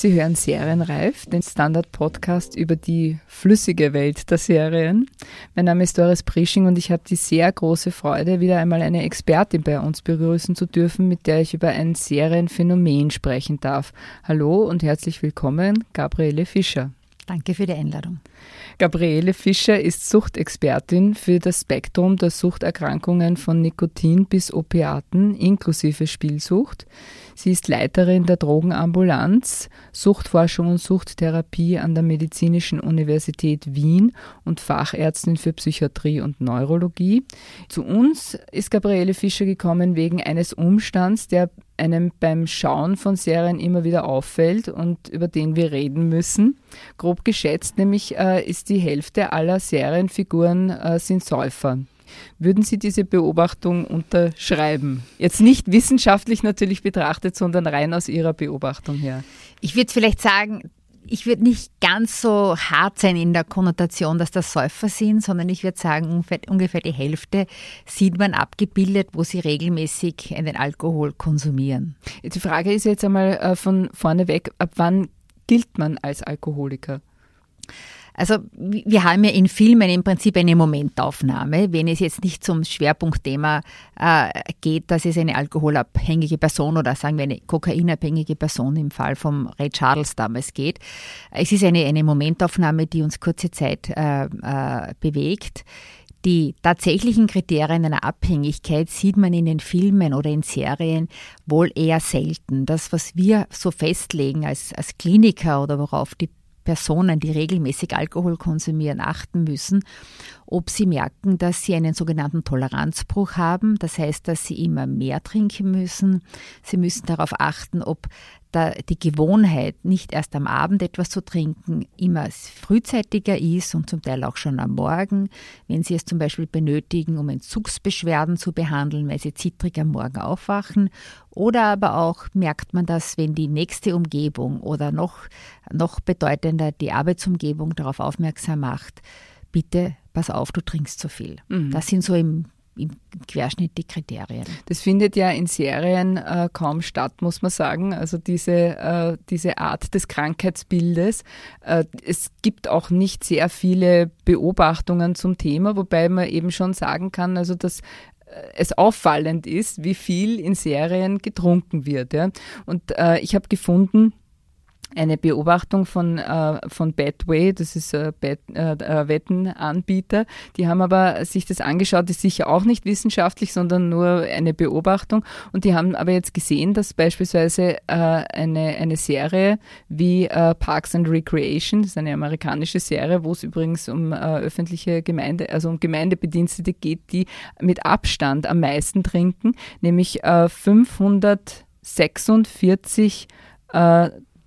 Sie hören Serienreif, den Standard-Podcast über die flüssige Welt der Serien. Mein Name ist Doris Prisching und ich habe die sehr große Freude, wieder einmal eine Expertin bei uns begrüßen zu dürfen, mit der ich über ein Serienphänomen sprechen darf. Hallo und herzlich willkommen, Gabriele Fischer. Danke für die Einladung. Gabriele Fischer ist Suchtexpertin für das Spektrum der Suchterkrankungen von Nikotin bis Opiaten inklusive Spielsucht. Sie ist Leiterin der Drogenambulanz, Suchtforschung und Suchttherapie an der Medizinischen Universität Wien und Fachärztin für Psychiatrie und Neurologie. Zu uns ist Gabriele Fischer gekommen wegen eines Umstands, der einem beim Schauen von Serien immer wieder auffällt und über den wir reden müssen. Grob geschätzt nämlich äh, ist die Hälfte aller Serienfiguren äh, sind Säufer. Würden Sie diese Beobachtung unterschreiben? Jetzt nicht wissenschaftlich natürlich betrachtet, sondern rein aus Ihrer Beobachtung her. Ich würde vielleicht sagen, ich würde nicht ganz so hart sein in der Konnotation, dass das Säufer sind, sondern ich würde sagen, ungefähr die Hälfte sieht man abgebildet, wo sie regelmäßig einen Alkohol konsumieren. Die Frage ist jetzt einmal äh, von vorne weg, ab wann gilt man als Alkoholiker? Also wir haben ja in Filmen im Prinzip eine Momentaufnahme. Wenn es jetzt nicht zum Schwerpunktthema äh, geht, dass es eine alkoholabhängige Person oder sagen wir eine kokainabhängige Person im Fall vom Ray Charles damals geht. Es ist eine, eine Momentaufnahme, die uns kurze Zeit äh, äh, bewegt. Die tatsächlichen Kriterien einer Abhängigkeit sieht man in den Filmen oder in Serien wohl eher selten. Das, was wir so festlegen als, als Kliniker oder worauf die Personen, die regelmäßig Alkohol konsumieren, achten müssen, ob sie merken, dass sie einen sogenannten Toleranzbruch haben. Das heißt, dass sie immer mehr trinken müssen. Sie müssen darauf achten, ob da die Gewohnheit, nicht erst am Abend etwas zu trinken, immer frühzeitiger ist und zum Teil auch schon am Morgen, wenn Sie es zum Beispiel benötigen, um Entzugsbeschwerden zu behandeln, weil Sie zittrig am Morgen aufwachen. Oder aber auch merkt man das, wenn die nächste Umgebung oder noch, noch bedeutender die Arbeitsumgebung darauf aufmerksam macht, bitte pass auf, du trinkst zu viel. Mhm. Das sind so im im Querschnitt die Kriterien. Das findet ja in Serien äh, kaum statt, muss man sagen. Also diese, äh, diese Art des Krankheitsbildes. Äh, es gibt auch nicht sehr viele Beobachtungen zum Thema, wobei man eben schon sagen kann, also dass äh, es auffallend ist, wie viel in Serien getrunken wird. Ja. Und äh, ich habe gefunden, eine Beobachtung von, äh, von Betway, das ist ein Bet, äh, äh, Wettenanbieter. Die haben aber sich das angeschaut, ist sicher auch nicht wissenschaftlich, sondern nur eine Beobachtung. Und die haben aber jetzt gesehen, dass beispielsweise äh, eine, eine Serie wie äh, Parks and Recreation, das ist eine amerikanische Serie, wo es übrigens um äh, öffentliche Gemeinde, also um Gemeindebedienstete geht, die mit Abstand am meisten trinken, nämlich 546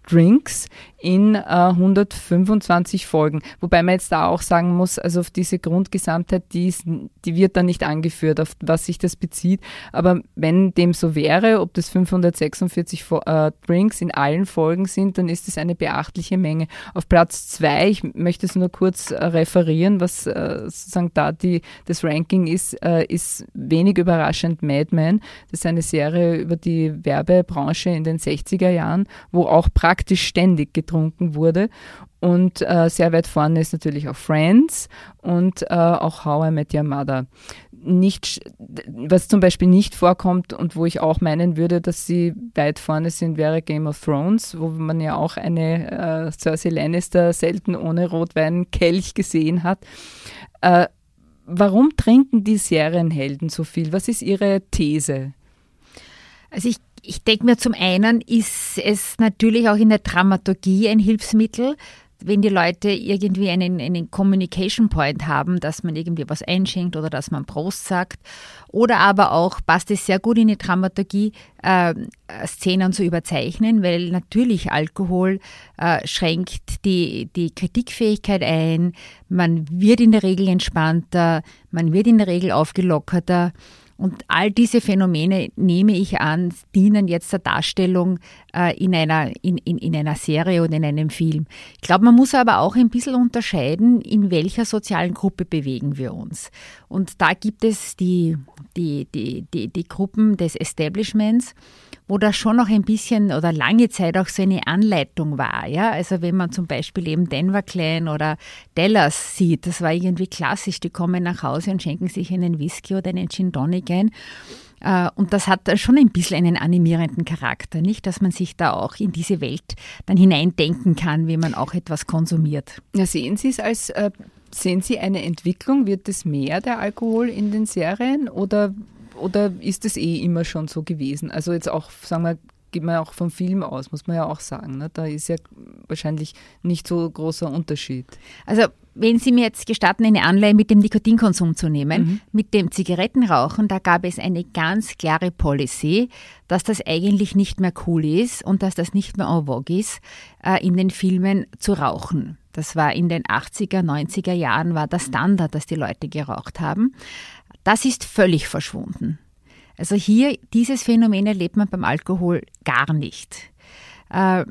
Drinks in äh, 125 Folgen. Wobei man jetzt da auch sagen muss, also auf diese Grundgesamtheit, die, ist, die wird da nicht angeführt, auf was sich das bezieht. Aber wenn dem so wäre, ob das 546 äh, Drinks in allen Folgen sind, dann ist es eine beachtliche Menge. Auf Platz zwei, ich möchte es nur kurz äh, referieren, was äh, sozusagen da die, das Ranking ist, äh, ist wenig überraschend Mad Men. Das ist eine Serie über die Werbebranche in den 60er Jahren, wo auch praktisch ständig getrunken getrunken wurde. Und äh, sehr weit vorne ist natürlich auch Friends und äh, auch How I Met Your Mother. Nicht, was zum Beispiel nicht vorkommt und wo ich auch meinen würde, dass sie weit vorne sind, wäre Game of Thrones, wo man ja auch eine äh, Cersei Lannister selten ohne Rotwein Kelch gesehen hat. Äh, warum trinken die Serienhelden so viel? Was ist ihre These? Also ich ich denke mir, zum einen ist es natürlich auch in der Dramaturgie ein Hilfsmittel, wenn die Leute irgendwie einen, einen Communication Point haben, dass man irgendwie was einschenkt oder dass man Prost sagt. Oder aber auch passt es sehr gut in die Dramaturgie, äh, Szenen zu überzeichnen, weil natürlich Alkohol äh, schränkt die, die Kritikfähigkeit ein. Man wird in der Regel entspannter, man wird in der Regel aufgelockerter. Und all diese Phänomene, nehme ich an, dienen jetzt der Darstellung äh, in, einer, in, in, in einer Serie oder in einem Film. Ich glaube, man muss aber auch ein bisschen unterscheiden, in welcher sozialen Gruppe bewegen wir uns. Und da gibt es die, die, die, die, die Gruppen des Establishments, wo das schon noch ein bisschen oder lange Zeit auch so eine Anleitung war. Ja? Also wenn man zum Beispiel eben Denver Clan oder Dallas sieht, das war irgendwie klassisch, die kommen nach Hause und schenken sich einen Whisky oder einen Gin Tonic ein. Äh, und das hat schon ein bisschen einen animierenden Charakter, nicht? Dass man sich da auch in diese Welt dann hineindenken kann, wie man auch etwas konsumiert. Ja, sehen Sie es als, äh, sehen Sie eine Entwicklung? Wird es mehr der Alkohol in den Serien oder, oder ist es eh immer schon so gewesen? Also jetzt auch, sagen wir, geht man auch vom Film aus, muss man ja auch sagen. Ne? Da ist ja wahrscheinlich nicht so großer Unterschied. Also wenn Sie mir jetzt gestatten, eine Anleihe mit dem Nikotinkonsum zu nehmen, mhm. mit dem Zigarettenrauchen, da gab es eine ganz klare Policy, dass das eigentlich nicht mehr cool ist und dass das nicht mehr en vogue ist, äh, in den Filmen zu rauchen. Das war in den 80er, 90er Jahren war der Standard, dass die Leute geraucht haben. Das ist völlig verschwunden. Also hier, dieses Phänomen erlebt man beim Alkohol gar nicht. Äh,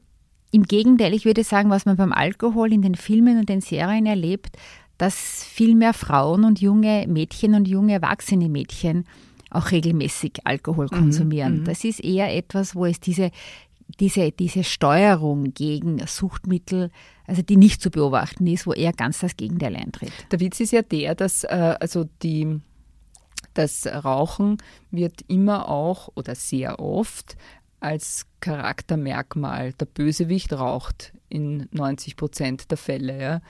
Im Gegenteil, ich würde sagen, was man beim Alkohol in den Filmen und den Serien erlebt, dass viel mehr Frauen und junge Mädchen und junge erwachsene Mädchen auch regelmäßig Alkohol mhm, konsumieren. Mhm, das ist eher etwas, wo es diese, diese, diese Steuerung gegen Suchtmittel, also die nicht zu beobachten ist, wo eher ganz das Gegenteil eintritt. Der Witz ist ja der, dass äh, also die das Rauchen wird immer auch oder sehr oft als Charaktermerkmal. Der Bösewicht raucht in 90 Prozent der Fälle. Ja.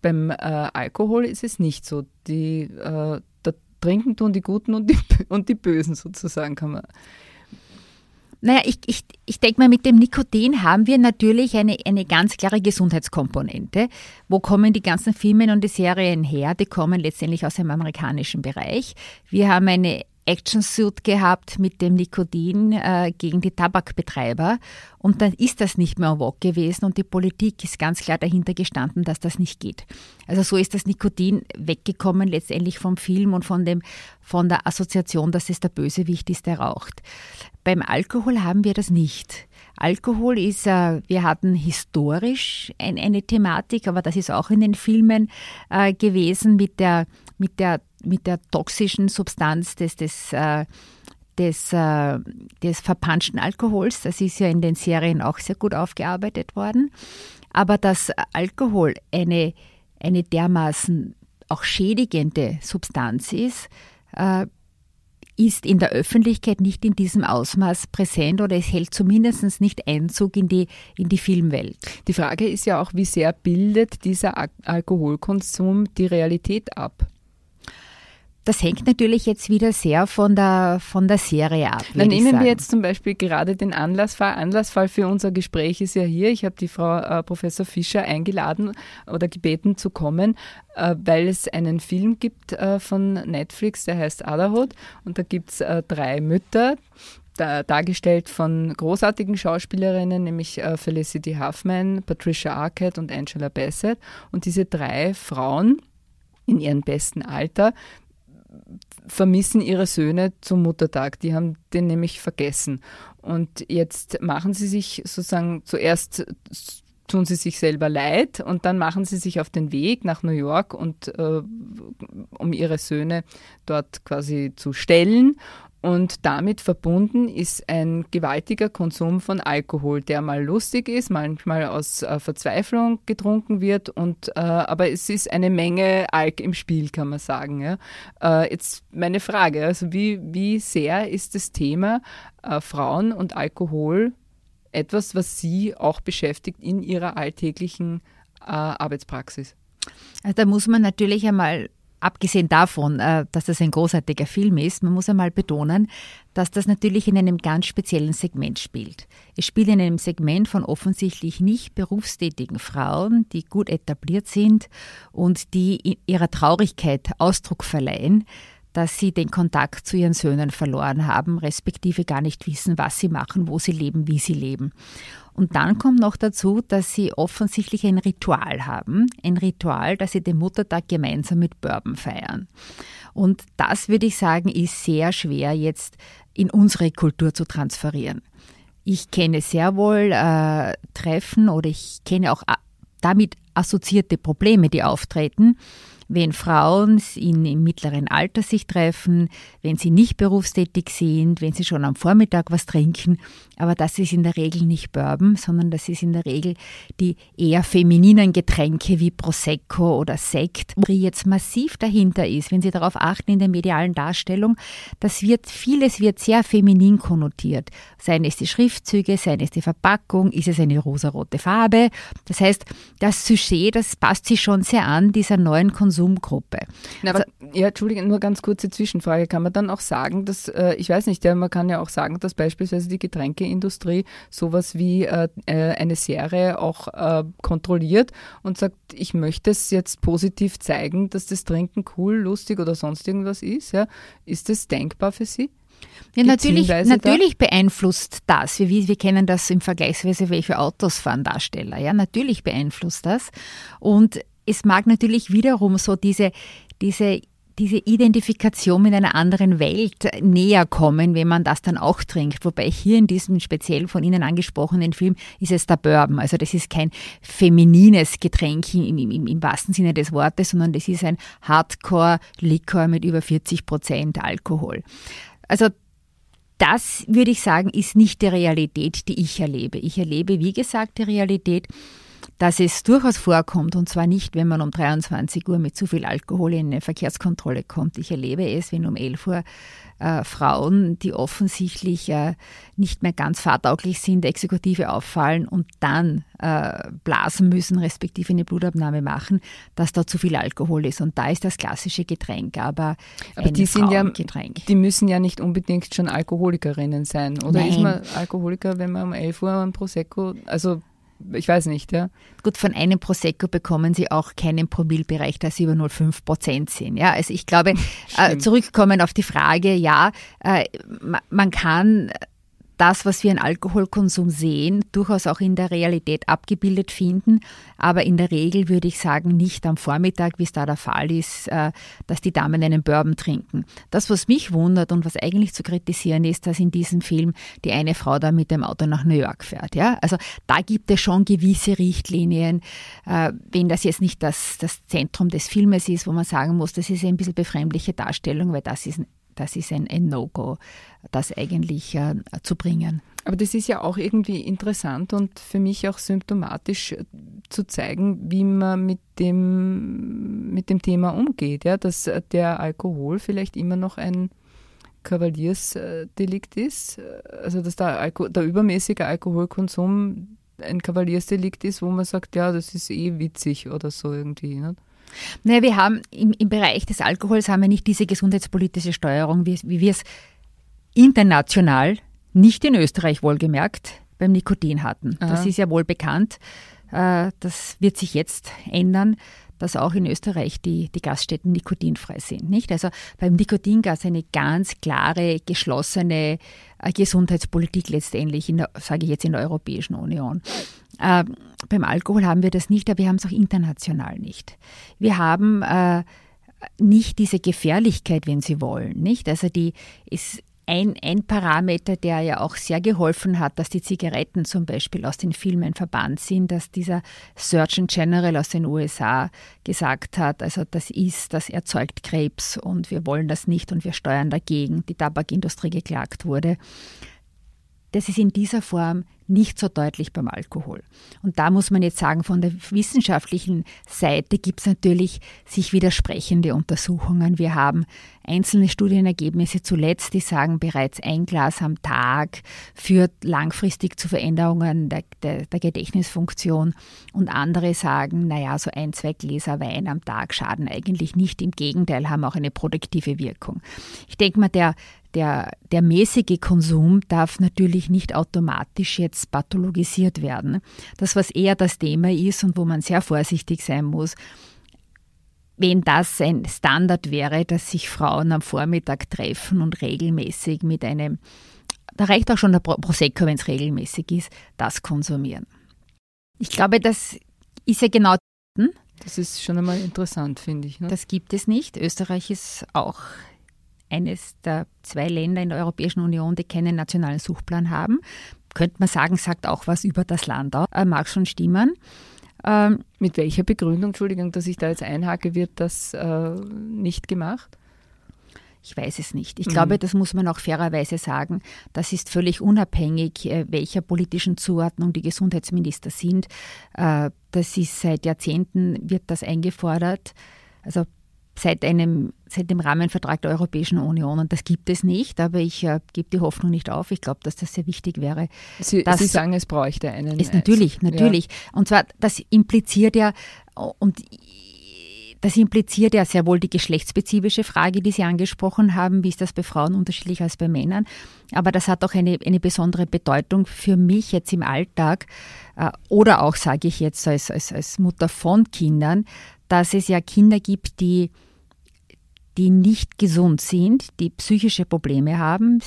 Beim äh, Alkohol ist es nicht so. Die, äh, da trinken tun die Guten und die, und die Bösen sozusagen, kann man naja, ich, ich, ich denke mal, mit dem Nikotin haben wir natürlich eine, eine ganz klare Gesundheitskomponente. Wo kommen die ganzen Filme und die Serien her? Die kommen letztendlich aus dem amerikanischen Bereich. Wir haben eine Action-Suit gehabt mit dem Nikotin äh, gegen die Tabakbetreiber. Und dann ist das nicht mehr en vogue gewesen und die Politik ist ganz klar dahinter gestanden, dass das nicht geht. Also so ist das Nikotin weggekommen letztendlich vom Film und von, dem, von der Assoziation, dass es der Bösewicht ist, der raucht. Beim Alkohol haben wir das nicht. Alkohol ist, äh, wir hatten historisch ein, eine Thematik, aber das ist auch in den Filmen äh, gewesen mit der, mit der mit der toxischen Substanz des, des, äh, des, äh, des verpanschten Alkohols. Das ist ja in den Serien auch sehr gut aufgearbeitet worden. Aber dass Alkohol eine, eine dermaßen auch schädigende Substanz ist, äh, ist in der Öffentlichkeit nicht in diesem Ausmaß präsent oder es hält zumindest nicht Einzug in die, in die Filmwelt. Die Frage ist ja auch, wie sehr bildet dieser Alkoholkonsum die Realität ab? Das hängt natürlich jetzt wieder sehr von der, von der Serie ab. Dann nehmen wir jetzt zum Beispiel gerade den Anlassfall. Anlassfall für unser Gespräch ist ja hier. Ich habe die Frau äh, Professor Fischer eingeladen oder gebeten zu kommen, äh, weil es einen Film gibt äh, von Netflix, der heißt Otherhood. Und da gibt es äh, drei Mütter, da, dargestellt von großartigen Schauspielerinnen, nämlich äh, Felicity Huffman, Patricia Arquette und Angela Bassett. Und diese drei Frauen in ihrem besten Alter vermissen ihre Söhne zum Muttertag. Die haben den nämlich vergessen. Und jetzt machen sie sich sozusagen zuerst tun sie sich selber leid und dann machen sie sich auf den Weg nach New York und äh, um ihre Söhne dort quasi zu stellen und damit verbunden ist ein gewaltiger Konsum von Alkohol, der mal lustig ist, manchmal aus äh, Verzweiflung getrunken wird. Und, äh, aber es ist eine Menge Alk im Spiel, kann man sagen. Ja. Äh, jetzt meine Frage, also wie, wie sehr ist das Thema äh, Frauen und Alkohol etwas, was Sie auch beschäftigt in Ihrer alltäglichen äh, Arbeitspraxis? Also da muss man natürlich einmal abgesehen davon, äh, dass das ein großartiger Film ist, man muss einmal betonen, dass das natürlich in einem ganz speziellen Segment spielt. Es spielt in einem Segment von offensichtlich nicht berufstätigen Frauen, die gut etabliert sind und die ihrer Traurigkeit Ausdruck verleihen, dass sie den Kontakt zu ihren Söhnen verloren haben, respektive gar nicht wissen, was sie machen, wo sie leben, wie sie leben. Und dann kommt noch dazu, dass sie offensichtlich ein Ritual haben. Ein Ritual, dass sie den Muttertag gemeinsam mit Bourbon feiern. Und das, würde ich sagen, ist sehr schwer jetzt in unsere Kultur zu transferieren. Ich kenne sehr wohl äh, Treffen oder ich kenne auch äh, damit assoziierte Probleme, die auftreten, wenn Frauen in, im mittleren Alter sich treffen, wenn sie nicht berufstätig sind, wenn sie schon am Vormittag was trinken. Aber das ist in der Regel nicht Bourbon, sondern das ist in der Regel die eher femininen Getränke wie Prosecco oder Sekt, wo jetzt massiv dahinter ist, wenn Sie darauf achten in der medialen Darstellung, das wird, vieles wird sehr feminin konnotiert. Seien es die Schriftzüge, seien es die Verpackung, ist es eine rosarote Farbe. Das heißt, das Sujet, das passt sich schon sehr an dieser neuen Konsumgruppe. Na, aber, also, ja, Entschuldigung, nur ganz kurze Zwischenfrage. Kann man dann auch sagen, dass, äh, ich weiß nicht, ja, man kann ja auch sagen, dass beispielsweise die Getränkeindustrie sowas wie äh, äh eine Serie auch äh, kontrolliert und sagt, ich möchte es jetzt positiv zeigen, dass das Trinken cool, lustig oder sonst irgendwas ist. Ja? Ist das denkbar für Sie? Ja, natürlich, natürlich da? beeinflusst das. Wir, wir kennen das im Vergleichsweise, welche Autos fahren Darsteller. Ja, natürlich beeinflusst das. Und es mag natürlich wiederum so diese, diese diese Identifikation mit einer anderen Welt näher kommen, wenn man das dann auch trinkt. Wobei hier in diesem speziell von Ihnen angesprochenen Film ist es der Bourbon. Also das ist kein feminines Getränk im, im, im wahrsten Sinne des Wortes, sondern das ist ein Hardcore-Likör mit über 40 Prozent Alkohol. Also das würde ich sagen, ist nicht die Realität, die ich erlebe. Ich erlebe, wie gesagt, die Realität, dass es durchaus vorkommt, und zwar nicht, wenn man um 23 Uhr mit zu viel Alkohol in eine Verkehrskontrolle kommt. Ich erlebe es, wenn um 11 Uhr äh, Frauen, die offensichtlich äh, nicht mehr ganz fahrtauglich sind, Exekutive auffallen und dann äh, blasen müssen, respektive eine Blutabnahme machen, dass da zu viel Alkohol ist. Und da ist das klassische Getränk, aber, aber die sind ja, die müssen ja nicht unbedingt schon Alkoholikerinnen sein. Oder Nein. ist man Alkoholiker, wenn man um 11 Uhr ein Prosecco, also ich weiß nicht, ja. Gut, von einem Prosecco bekommen Sie auch keinen Promillbereich, dass Sie über 0,5 Prozent sind. Ja, also ich glaube, äh, zurückkommen auf die Frage, ja, äh, man kann das, was wir an Alkoholkonsum sehen, durchaus auch in der Realität abgebildet finden. Aber in der Regel würde ich sagen, nicht am Vormittag, wie es da der Fall ist, äh, dass die Damen einen Bourbon trinken. Das, was mich wundert und was eigentlich zu kritisieren ist, dass in diesem Film die eine Frau da mit dem Auto nach New York fährt. Ja? Also da gibt es schon gewisse Richtlinien. Äh, wenn das jetzt nicht das, das Zentrum des Filmes ist, wo man sagen muss, das ist ein bisschen befremdliche Darstellung, weil das ist das ist ein, ein No-Go, das eigentlich äh, zu bringen. Aber das ist ja auch irgendwie interessant und für mich auch symptomatisch äh, zu zeigen, wie man mit dem, mit dem Thema umgeht. Ja? Dass äh, der Alkohol vielleicht immer noch ein Kavaliersdelikt ist. Äh, also dass der, Alko der übermäßige Alkoholkonsum ein Kavaliersdelikt ist, wo man sagt, ja, das ist eh witzig oder so irgendwie. Nicht? Naja, wir haben im, im Bereich des Alkohols haben wir nicht diese gesundheitspolitische Steuerung, wie, wie wir es international, nicht in Österreich wohlgemerkt, beim Nikotin hatten. Aha. Das ist ja wohl bekannt. Äh, das wird sich jetzt ändern, dass auch in Österreich die, die Gaststätten nikotinfrei sind. Nicht? Also beim Nikotingas eine ganz klare, geschlossene äh, Gesundheitspolitik letztendlich, sage ich jetzt in der Europäischen Union. Äh, beim Alkohol haben wir das nicht, aber wir haben es auch international nicht. Wir haben äh, nicht diese Gefährlichkeit, wenn Sie wollen, nicht? Also die ist ein, ein Parameter, der ja auch sehr geholfen hat, dass die Zigaretten zum Beispiel aus den Filmen verbannt sind, dass dieser Surgeon General aus den USA gesagt hat, also das ist, das erzeugt Krebs und wir wollen das nicht und wir steuern dagegen, die Tabakindustrie geklagt wurde. Das ist in dieser Form nicht so deutlich beim Alkohol. Und da muss man jetzt sagen, von der wissenschaftlichen Seite gibt es natürlich sich widersprechende Untersuchungen. Wir haben einzelne Studienergebnisse zuletzt, die sagen, bereits ein Glas am Tag führt langfristig zu Veränderungen der, der, der Gedächtnisfunktion. Und andere sagen, naja, so ein, zwei Gläser Wein am Tag schaden eigentlich nicht. Im Gegenteil, haben auch eine produktive Wirkung. Ich denke mal, der der, der mäßige Konsum darf natürlich nicht automatisch jetzt pathologisiert werden. Das, was eher das Thema ist und wo man sehr vorsichtig sein muss, wenn das ein Standard wäre, dass sich Frauen am Vormittag treffen und regelmäßig mit einem, da reicht auch schon der Prosecco, wenn es regelmäßig ist, das konsumieren. Ich glaube, das ist ja genau. Hm? Das ist schon einmal interessant, finde ich. Ne? Das gibt es nicht. Österreich ist auch eines der zwei Länder in der Europäischen Union, die keinen nationalen Suchplan haben. Könnte man sagen, sagt auch was über das Land aus. Äh, mag schon stimmen. Ähm, Mit welcher Begründung, Entschuldigung, dass ich da jetzt einhake, wird das äh, nicht gemacht? Ich weiß es nicht. Ich mhm. glaube, das muss man auch fairerweise sagen. Das ist völlig unabhängig, äh, welcher politischen Zuordnung die Gesundheitsminister sind. Äh, das ist seit Jahrzehnten wird das eingefordert. Also seit einem seit dem Rahmenvertrag der Europäischen Union und das gibt es nicht, aber ich äh, gebe die Hoffnung nicht auf. Ich glaube, dass das sehr wichtig wäre. Sie, Sie sagen, es bräuchte einen. Ist natürlich, natürlich. Ja. Und zwar, das impliziert ja und das impliziert ja sehr wohl die geschlechtsspezifische Frage, die Sie angesprochen haben. Wie ist das bei Frauen unterschiedlich als bei Männern? Aber das hat auch eine, eine besondere Bedeutung für mich jetzt im Alltag äh, oder auch, sage ich jetzt, als, als, als Mutter von Kindern, dass es ja Kinder gibt, die, die nicht gesund sind, die psychische Probleme haben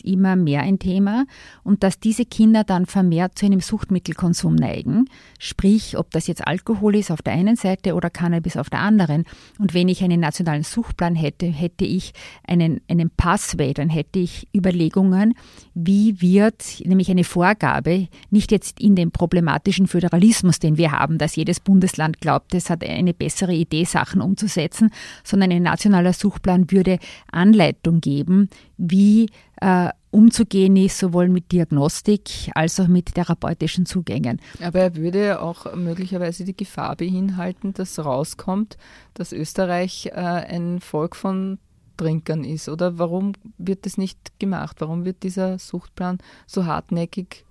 immer mehr ein Thema und dass diese Kinder dann vermehrt zu einem Suchtmittelkonsum neigen. Sprich, ob das jetzt Alkohol ist auf der einen Seite oder Cannabis auf der anderen. Und wenn ich einen nationalen Suchtplan hätte, hätte ich einen, einen Passway, dann hätte ich Überlegungen, wie wird, nämlich eine Vorgabe, nicht jetzt in dem problematischen Föderalismus, den wir haben, dass jedes Bundesland glaubt, es hat eine bessere Idee, Sachen umzusetzen, sondern ein nationaler Suchtplan würde Anleitung geben, wie äh, umzugehen ist, sowohl mit Diagnostik als auch mit therapeutischen Zugängen. Aber er würde auch möglicherweise die Gefahr beinhalten, dass rauskommt, dass Österreich äh, ein Volk von Trinkern ist. Oder warum wird das nicht gemacht? Warum wird dieser Suchtplan so hartnäckig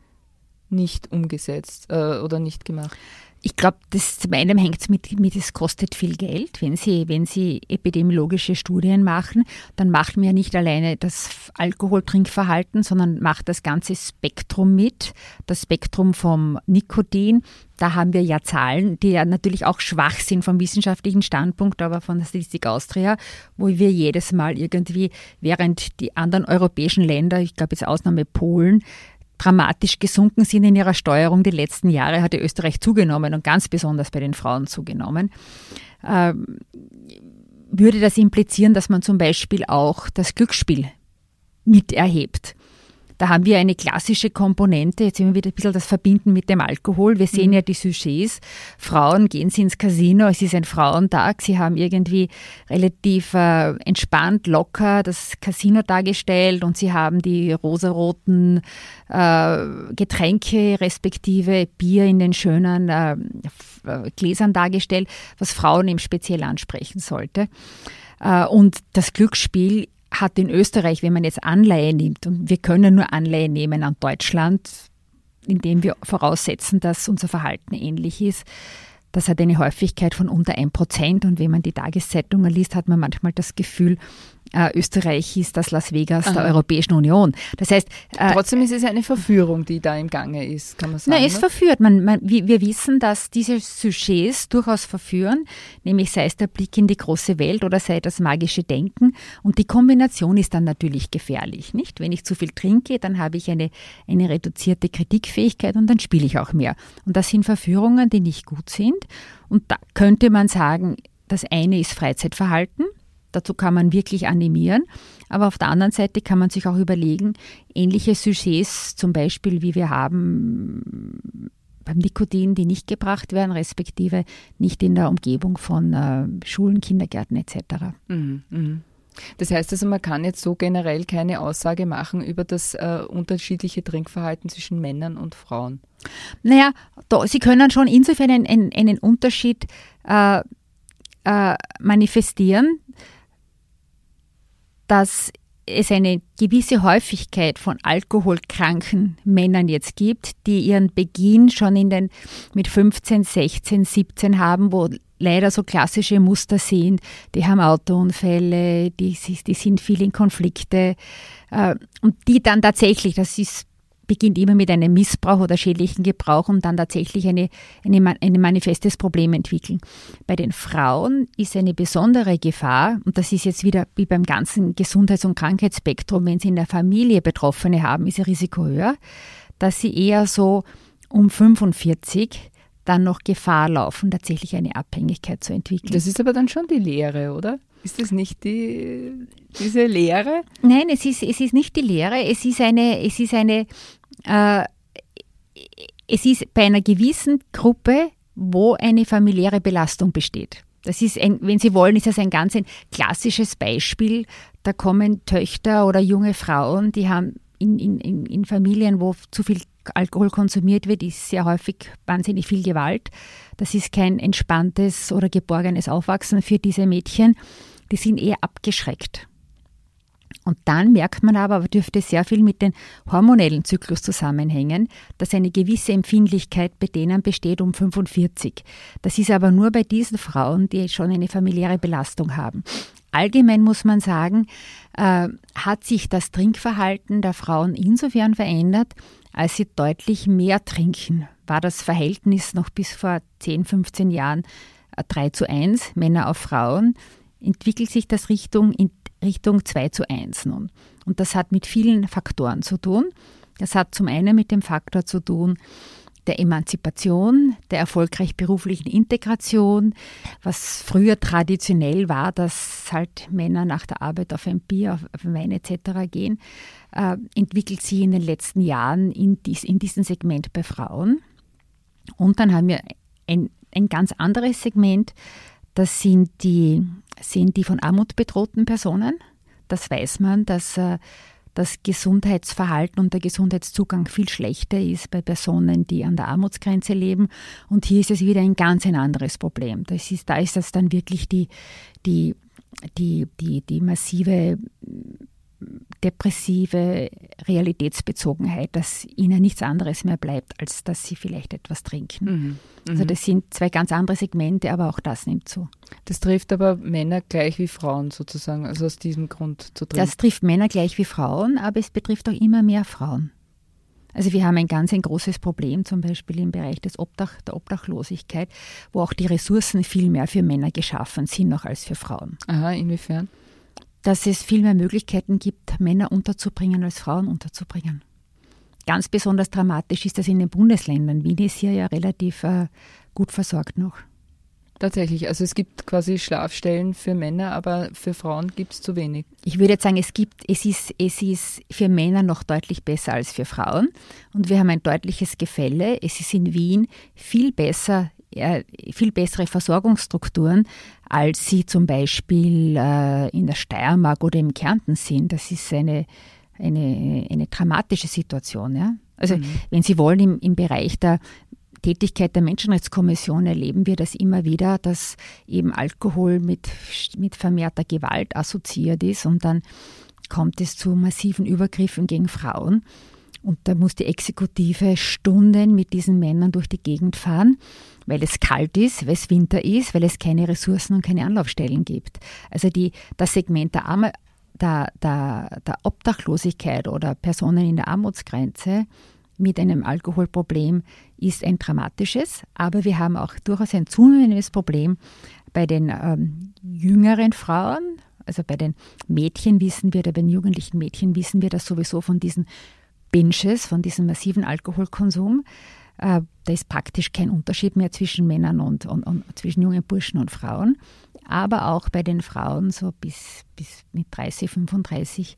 nicht umgesetzt äh, oder nicht gemacht? Ich glaube, zum einen hängt es mit, mit, es kostet viel Geld. Wenn Sie, wenn Sie epidemiologische Studien machen, dann macht man ja nicht alleine das Alkoholtrinkverhalten, sondern macht das ganze Spektrum mit. Das Spektrum vom Nikotin. Da haben wir ja Zahlen, die ja natürlich auch schwach sind vom wissenschaftlichen Standpunkt, aber von der Statistik Austria, wo wir jedes Mal irgendwie, während die anderen europäischen Länder, ich glaube jetzt Ausnahme Polen, dramatisch gesunken sind in ihrer Steuerung. Die letzten Jahre hat Österreich zugenommen und ganz besonders bei den Frauen zugenommen. Ähm, würde das implizieren, dass man zum Beispiel auch das Glücksspiel mit erhebt? Da haben wir eine klassische Komponente, jetzt immer wieder ein bisschen das Verbinden mit dem Alkohol. Wir sehen mhm. ja die Sujets. Frauen gehen sie ins Casino, es ist ein Frauentag. Sie haben irgendwie relativ äh, entspannt, locker das Casino dargestellt und sie haben die rosaroten äh, Getränke respektive Bier in den schönen äh, Gläsern dargestellt, was Frauen eben speziell ansprechen sollte. Äh, und das Glücksspiel hat in Österreich, wenn man jetzt Anleihe nimmt, und wir können nur Anleihe nehmen an Deutschland, indem wir voraussetzen, dass unser Verhalten ähnlich ist, das hat eine Häufigkeit von unter 1%. Und wenn man die Tageszeitungen liest, hat man manchmal das Gefühl, äh, Österreich ist das Las Vegas Aha. der Europäischen Union. Das heißt, äh, trotzdem ist es eine Verführung, die da im Gange ist, kann man sagen. Nein, es ne? verführt. Man, man, wir, wir, wissen, dass diese Sujets durchaus verführen, nämlich sei es der Blick in die große Welt oder sei das magische Denken. Und die Kombination ist dann natürlich gefährlich, nicht? Wenn ich zu viel trinke, dann habe ich eine, eine reduzierte Kritikfähigkeit und dann spiele ich auch mehr. Und das sind Verführungen, die nicht gut sind. Und da könnte man sagen, das eine ist Freizeitverhalten Dazu kann man wirklich animieren. Aber auf der anderen Seite kann man sich auch überlegen, ähnliche Sujets zum Beispiel, wie wir haben beim Nikotin, die nicht gebracht werden, respektive nicht in der Umgebung von äh, Schulen, Kindergärten etc. Mhm, mh. Das heißt also, man kann jetzt so generell keine Aussage machen über das äh, unterschiedliche Trinkverhalten zwischen Männern und Frauen. Naja, da, Sie können schon insofern einen, einen, einen Unterschied äh, äh, manifestieren, dass es eine gewisse Häufigkeit von alkoholkranken Männern jetzt gibt, die ihren Beginn schon in den mit 15, 16, 17 haben, wo leider so klassische Muster sind. Die haben Autounfälle, die, die sind viel in Konflikte äh, und die dann tatsächlich, das ist beginnt immer mit einem Missbrauch oder schädlichen Gebrauch und dann tatsächlich eine, eine, ein manifestes Problem entwickeln. Bei den Frauen ist eine besondere Gefahr, und das ist jetzt wieder wie beim ganzen Gesundheits- und Krankheitsspektrum, wenn sie in der Familie Betroffene haben, ist ihr Risiko höher, dass sie eher so um 45 dann noch Gefahr laufen, tatsächlich eine Abhängigkeit zu entwickeln. Das ist aber dann schon die Lehre, oder? Ist das nicht die, diese Lehre? Nein, es ist, es ist nicht die Lehre. Es ist eine, es ist eine äh, es ist bei einer gewissen Gruppe, wo eine familiäre Belastung besteht. Das ist, ein, wenn Sie wollen, ist das ein ganz ein klassisches Beispiel. Da kommen Töchter oder junge Frauen, die haben in, in, in Familien, wo zu viel Alkohol konsumiert wird, ist sehr häufig wahnsinnig viel Gewalt. Das ist kein entspanntes oder geborgenes Aufwachsen für diese Mädchen. Die sind eher abgeschreckt. Und dann merkt man aber, dürfte sehr viel mit dem hormonellen Zyklus zusammenhängen, dass eine gewisse Empfindlichkeit bei denen besteht um 45. Das ist aber nur bei diesen Frauen, die schon eine familiäre Belastung haben. Allgemein muss man sagen, äh, hat sich das Trinkverhalten der Frauen insofern verändert, als sie deutlich mehr trinken. War das Verhältnis noch bis vor 10, 15 Jahren 3 äh, zu 1, Männer auf Frauen, entwickelt sich das Richtung in Richtung 2 zu 1 nun. Und das hat mit vielen Faktoren zu tun. Das hat zum einen mit dem Faktor zu tun, der Emanzipation, der erfolgreich beruflichen Integration, was früher traditionell war, dass halt Männer nach der Arbeit auf ein Bier, auf Wein etc. gehen, äh, entwickelt sich in den letzten Jahren in, dies, in diesem Segment bei Frauen. Und dann haben wir ein, ein ganz anderes Segment, das sind die, sind die von Armut bedrohten Personen. Das weiß man, dass äh, das Gesundheitsverhalten und der Gesundheitszugang viel schlechter ist bei Personen, die an der Armutsgrenze leben. Und hier ist es wieder ein ganz ein anderes Problem. Das ist, da ist das dann wirklich die, die, die, die, die massive depressive Realitätsbezogenheit, dass ihnen nichts anderes mehr bleibt, als dass sie vielleicht etwas trinken. Mhm. Mhm. Also das sind zwei ganz andere Segmente, aber auch das nimmt zu. Das trifft aber Männer gleich wie Frauen sozusagen, also aus diesem Grund zu trinken. Das trifft Männer gleich wie Frauen, aber es betrifft auch immer mehr Frauen. Also wir haben ein ganz ein großes Problem zum Beispiel im Bereich des Obdach, der Obdachlosigkeit, wo auch die Ressourcen viel mehr für Männer geschaffen sind noch als für Frauen. Aha, inwiefern? Dass es viel mehr Möglichkeiten gibt, Männer unterzubringen als Frauen unterzubringen. Ganz besonders dramatisch ist das in den Bundesländern. Wien ist hier ja relativ äh, gut versorgt noch. Tatsächlich, also es gibt quasi Schlafstellen für Männer, aber für Frauen gibt es zu wenig. Ich würde jetzt sagen, es gibt, es ist, es ist für Männer noch deutlich besser als für Frauen. Und wir haben ein deutliches Gefälle. Es ist in Wien viel besser viel bessere Versorgungsstrukturen, als sie zum Beispiel äh, in der Steiermark oder im Kärnten sind. Das ist eine, eine, eine dramatische Situation. Ja? Also mhm. wenn Sie wollen, im, im Bereich der Tätigkeit der Menschenrechtskommission erleben wir das immer wieder, dass eben Alkohol mit, mit vermehrter Gewalt assoziiert ist und dann kommt es zu massiven Übergriffen gegen Frauen. Und da muss die Exekutive Stunden mit diesen Männern durch die Gegend fahren, weil es kalt ist, weil es Winter ist, weil es keine Ressourcen und keine Anlaufstellen gibt. Also die, das Segment der, Arme, der, der, der Obdachlosigkeit oder Personen in der Armutsgrenze mit einem Alkoholproblem ist ein dramatisches, aber wir haben auch durchaus ein zunehmendes Problem bei den ähm, jüngeren Frauen, also bei den Mädchen wissen wir, oder bei den jugendlichen Mädchen wissen wir das sowieso von diesen Binges, von diesem massiven Alkoholkonsum. Äh, da ist praktisch kein Unterschied mehr zwischen Männern und, und, und, zwischen jungen Burschen und Frauen. Aber auch bei den Frauen, so bis, bis mit 30, 35,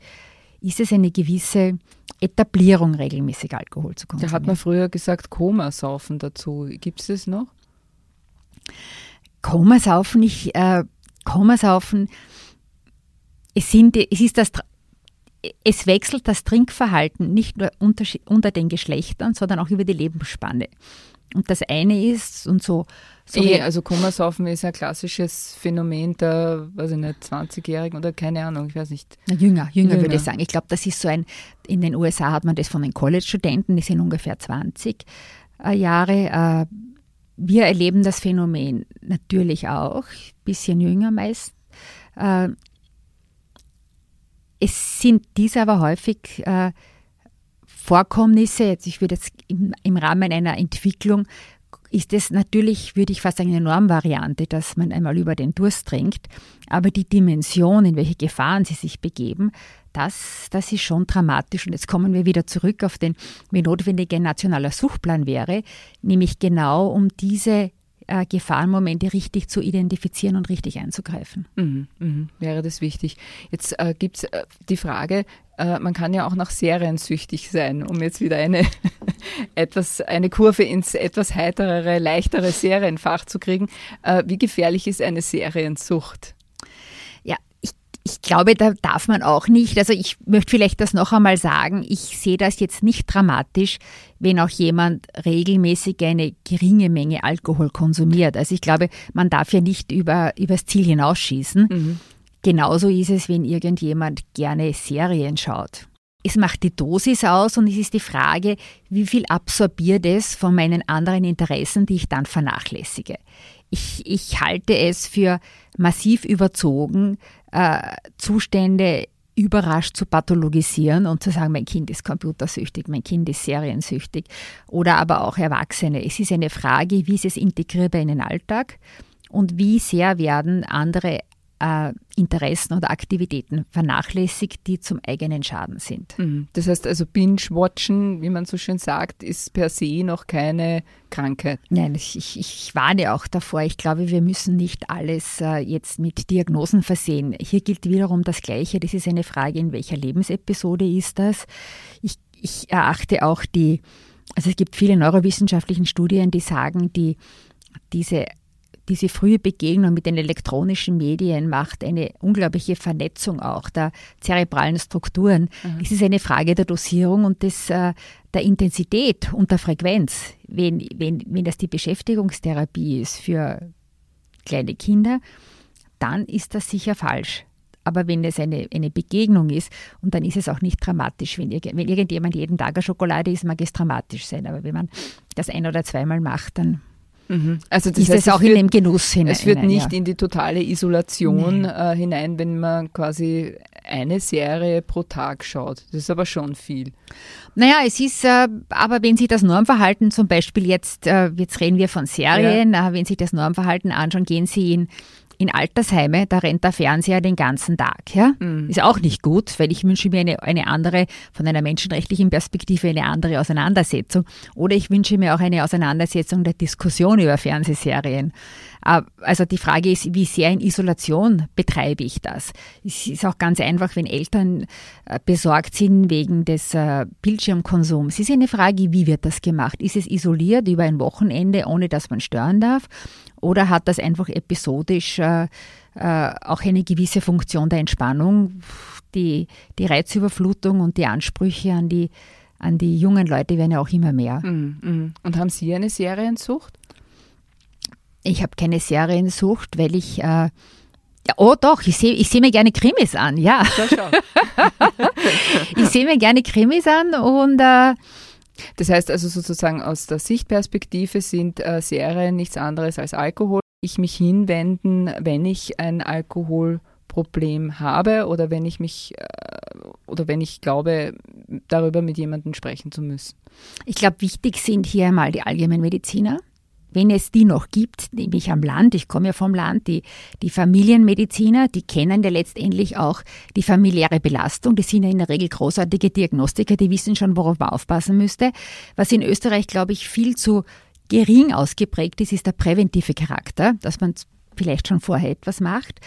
ist es eine gewisse Etablierung, regelmäßig Alkohol zu konsumieren. Da hat man früher gesagt, Komasaufen dazu. Gibt es das noch? Komasaufen, ich, äh, Komasaufen, es, sind, es ist das es wechselt das Trinkverhalten nicht nur unter, unter den Geschlechtern, sondern auch über die Lebensspanne. Und das eine ist, und so. so e, also Kummersaufen ist ein klassisches Phänomen der, weiß ich nicht, 20-Jährigen oder keine Ahnung, ich weiß nicht. Na, jünger, jünger, jünger. würde ich sagen. Ich glaube, das ist so ein, in den USA hat man das von den College-Studenten, die sind ungefähr 20 äh, Jahre. Äh, wir erleben das Phänomen natürlich auch, bisschen jünger meist. Äh, es sind diese aber häufig äh, Vorkommnisse, jetzt, ich würde jetzt im, im Rahmen einer Entwicklung, ist es natürlich, würde ich fast sagen, eine Normvariante, dass man einmal über den Durst trinkt. Aber die Dimension, in welche Gefahren sie sich begeben, das, das ist schon dramatisch. Und jetzt kommen wir wieder zurück auf den, wie notwendig ein nationaler Suchplan wäre, nämlich genau um diese äh, Gefahrenmomente richtig zu identifizieren und richtig einzugreifen. Mhm, mh, wäre das wichtig. Jetzt äh, gibt es äh, die Frage, äh, man kann ja auch nach Serien süchtig sein, um jetzt wieder eine, etwas, eine Kurve ins etwas heiterere, leichtere Serienfach zu kriegen. Äh, wie gefährlich ist eine Seriensucht? Ich glaube, da darf man auch nicht, also ich möchte vielleicht das noch einmal sagen, ich sehe das jetzt nicht dramatisch, wenn auch jemand regelmäßig eine geringe Menge Alkohol konsumiert. Also ich glaube, man darf ja nicht über, übers Ziel hinausschießen. Mhm. Genauso ist es, wenn irgendjemand gerne Serien schaut. Es macht die Dosis aus und es ist die Frage, wie viel absorbiert es von meinen anderen Interessen, die ich dann vernachlässige. Ich, ich halte es für massiv überzogen, äh, Zustände überrascht zu pathologisieren und zu sagen, mein Kind ist computersüchtig, mein Kind ist seriensüchtig oder aber auch Erwachsene. Es ist eine Frage, wie ist es integrierbar in den Alltag und wie sehr werden andere äh, Interessen oder Aktivitäten vernachlässigt, die zum eigenen Schaden sind. Mhm. Das heißt also Binge-Watchen, wie man so schön sagt, ist per se noch keine Krankheit. Nein, ich, ich warne auch davor. Ich glaube, wir müssen nicht alles äh, jetzt mit Diagnosen versehen. Hier gilt wiederum das Gleiche. Das ist eine Frage, in welcher Lebensepisode ist das. Ich, ich erachte auch die, also es gibt viele neurowissenschaftlichen Studien, die sagen, die diese diese frühe Begegnung mit den elektronischen Medien macht eine unglaubliche Vernetzung auch der zerebralen Strukturen. Mhm. Es ist eine Frage der Dosierung und des, äh, der Intensität und der Frequenz. Wenn, wenn, wenn das die Beschäftigungstherapie ist für kleine Kinder, dann ist das sicher falsch. Aber wenn es eine, eine Begegnung ist, und dann ist es auch nicht dramatisch. Wenn, wenn irgendjemand jeden Tag eine Schokolade isst, mag es dramatisch sein. Aber wenn man das ein oder zweimal macht, dann Mhm. Also das ist heißt, es auch in den Genuss hinein. Es führt nicht ja. in die totale Isolation äh, hinein, wenn man quasi eine Serie pro Tag schaut. Das ist aber schon viel. Naja, es ist, äh, aber wenn Sie das Normverhalten zum Beispiel jetzt, äh, jetzt reden wir von Serien, ja. Äh, wenn Sie das Normverhalten anschauen, gehen Sie in in Altersheime, da rennt der Fernseher den ganzen Tag. Ja? Mhm. Ist auch nicht gut, weil ich wünsche mir eine, eine andere, von einer menschenrechtlichen Perspektive eine andere Auseinandersetzung. Oder ich wünsche mir auch eine Auseinandersetzung der Diskussion über Fernsehserien. Also die Frage ist, wie sehr in Isolation betreibe ich das? Es ist auch ganz einfach, wenn Eltern äh, besorgt sind wegen des äh, Bildschirmkonsums. Es ist eine Frage, wie wird das gemacht? Ist es isoliert über ein Wochenende, ohne dass man stören darf? Oder hat das einfach episodisch äh, äh, auch eine gewisse Funktion der Entspannung? Die, die Reizüberflutung und die Ansprüche an die, an die jungen Leute werden ja auch immer mehr. Mm, mm. Und haben Sie eine Seriensucht? Ich habe keine Seriensucht, weil ich äh, ja, oh doch, ich sehe ich seh mir gerne Krimis an, ja. Ich sehe mir gerne Krimis an und äh, das heißt also sozusagen aus der Sichtperspektive sind äh, Serien nichts anderes als Alkohol. Ich mich hinwenden, wenn ich ein Alkoholproblem habe oder wenn ich mich äh, oder wenn ich glaube, darüber mit jemandem sprechen zu müssen. Ich glaube, wichtig sind hier einmal die Allgemeinmediziner wenn es die noch gibt, nämlich am Land, ich komme ja vom Land, die, die Familienmediziner, die kennen ja letztendlich auch die familiäre Belastung. Die sind ja in der Regel großartige Diagnostiker, die wissen schon, worauf man aufpassen müsste. Was in Österreich, glaube ich, viel zu gering ausgeprägt ist, ist der präventive Charakter, dass man vielleicht schon vorher etwas macht.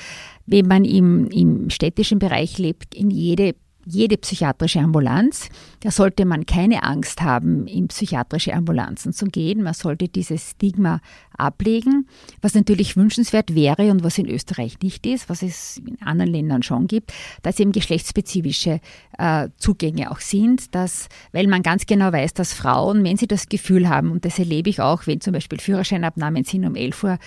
Wenn man im, im städtischen Bereich lebt, in jede jede psychiatrische Ambulanz. Da sollte man keine Angst haben, in psychiatrische Ambulanzen zu gehen. Man sollte dieses Stigma ablegen, was natürlich wünschenswert wäre und was in Österreich nicht ist, was es in anderen Ländern schon gibt, dass eben geschlechtsspezifische äh, Zugänge auch sind, dass, weil man ganz genau weiß, dass Frauen, wenn sie das Gefühl haben, und das erlebe ich auch, wenn zum Beispiel Führerscheinabnahmen sind um 11 Uhr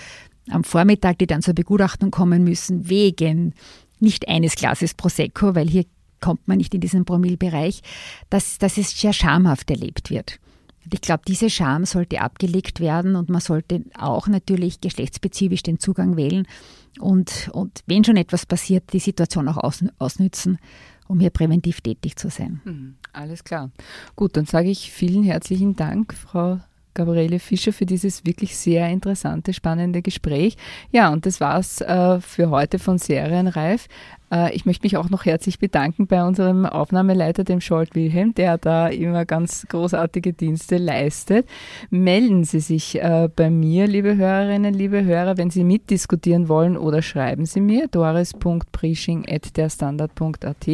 am Vormittag, die dann zur Begutachtung kommen müssen, wegen nicht eines Glases Prosecco, weil hier kommt man nicht in diesen Promillbereich, dass, dass es sehr schamhaft erlebt wird. Und ich glaube, diese Scham sollte abgelegt werden und man sollte auch natürlich geschlechtsspezifisch den Zugang wählen und, und wenn schon etwas passiert, die Situation auch aus, ausnützen, um hier präventiv tätig zu sein. Mhm, alles klar. Gut, dann sage ich vielen herzlichen Dank, Frau Gabriele Fischer, für dieses wirklich sehr interessante, spannende Gespräch. Ja, und das war's äh, für heute von Serienreif. Äh, ich möchte mich auch noch herzlich bedanken bei unserem Aufnahmeleiter, dem Scholt Wilhelm, der da immer ganz großartige Dienste leistet. Melden Sie sich äh, bei mir, liebe Hörerinnen, liebe Hörer, wenn Sie mitdiskutieren wollen oder schreiben Sie mir doris.preaching.derstandard.at.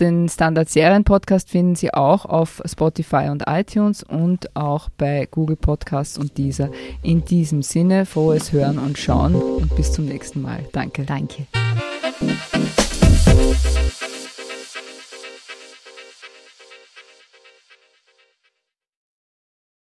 Den Standard Serien Podcast finden Sie auch auf Spotify und iTunes und auch bei Google Podcasts und dieser. In diesem Sinne, frohes Hören und Schauen und bis zum nächsten Mal. Danke. Danke.